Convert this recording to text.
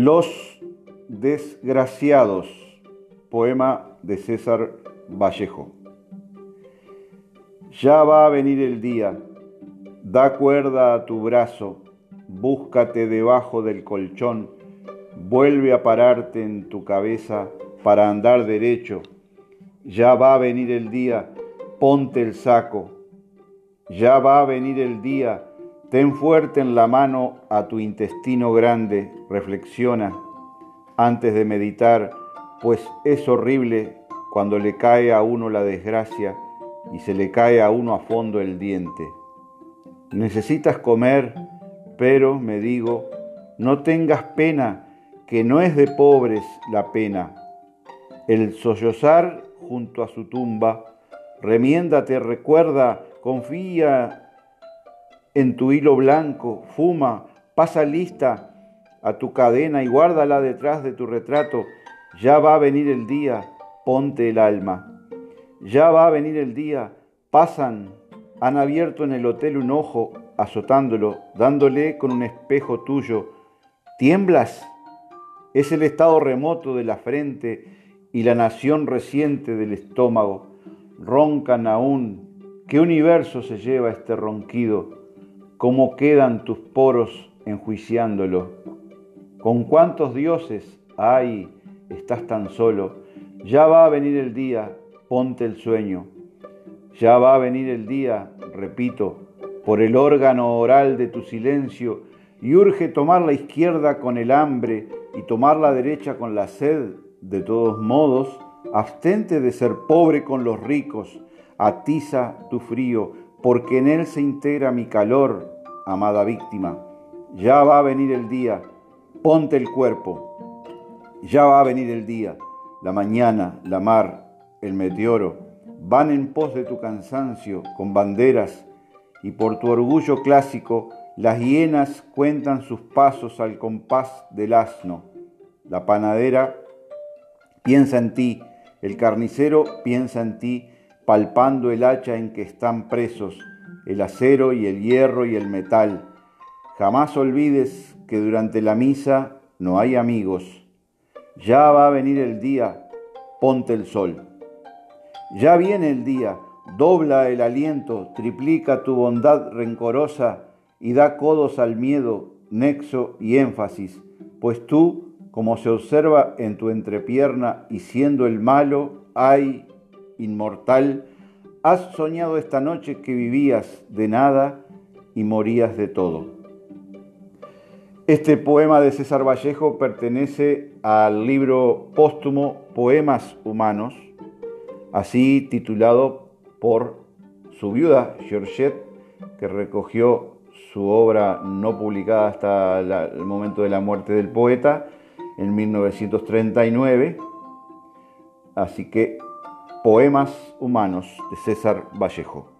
Los desgraciados, poema de César Vallejo. Ya va a venir el día, da cuerda a tu brazo, búscate debajo del colchón, vuelve a pararte en tu cabeza para andar derecho. Ya va a venir el día, ponte el saco. Ya va a venir el día, ten fuerte en la mano a tu intestino grande, reflexiona antes de meditar, pues es horrible cuando le cae a uno la desgracia y se le cae a uno a fondo el diente. Necesitas comer, pero, me digo, no tengas pena, que no es de pobres la pena. El sollozar junto a su tumba, remiéndate, recuerda, confía en tu hilo blanco, fuma, pasa lista a tu cadena y guárdala detrás de tu retrato. Ya va a venir el día, ponte el alma. Ya va a venir el día, pasan, han abierto en el hotel un ojo, azotándolo, dándole con un espejo tuyo. ¿Tiemblas? Es el estado remoto de la frente y la nación reciente del estómago. Roncan aún. ¿Qué universo se lleva este ronquido? ¿Cómo quedan tus poros enjuiciándolo? ¿Con cuántos dioses hay? Estás tan solo. Ya va a venir el día, ponte el sueño. Ya va a venir el día, repito, por el órgano oral de tu silencio, y urge tomar la izquierda con el hambre y tomar la derecha con la sed. De todos modos, abstente de ser pobre con los ricos, atiza tu frío, porque en él se integra mi calor, amada víctima. Ya va a venir el día, ponte el cuerpo. Ya va a venir el día, la mañana, la mar, el meteoro van en pos de tu cansancio con banderas y por tu orgullo clásico las hienas cuentan sus pasos al compás del asno. La panadera piensa en ti, el carnicero piensa en ti, palpando el hacha en que están presos, el acero y el hierro y el metal. Jamás olvides que durante la misa no hay amigos. Ya va a venir el día, ponte el sol. Ya viene el día, dobla el aliento, triplica tu bondad rencorosa y da codos al miedo, nexo y énfasis, pues tú, como se observa en tu entrepierna y siendo el malo, ay, inmortal, has soñado esta noche que vivías de nada y morías de todo. Este poema de César Vallejo pertenece al libro póstumo Poemas Humanos, así titulado por su viuda, Georgette, que recogió su obra no publicada hasta el momento de la muerte del poeta en 1939. Así que Poemas Humanos de César Vallejo.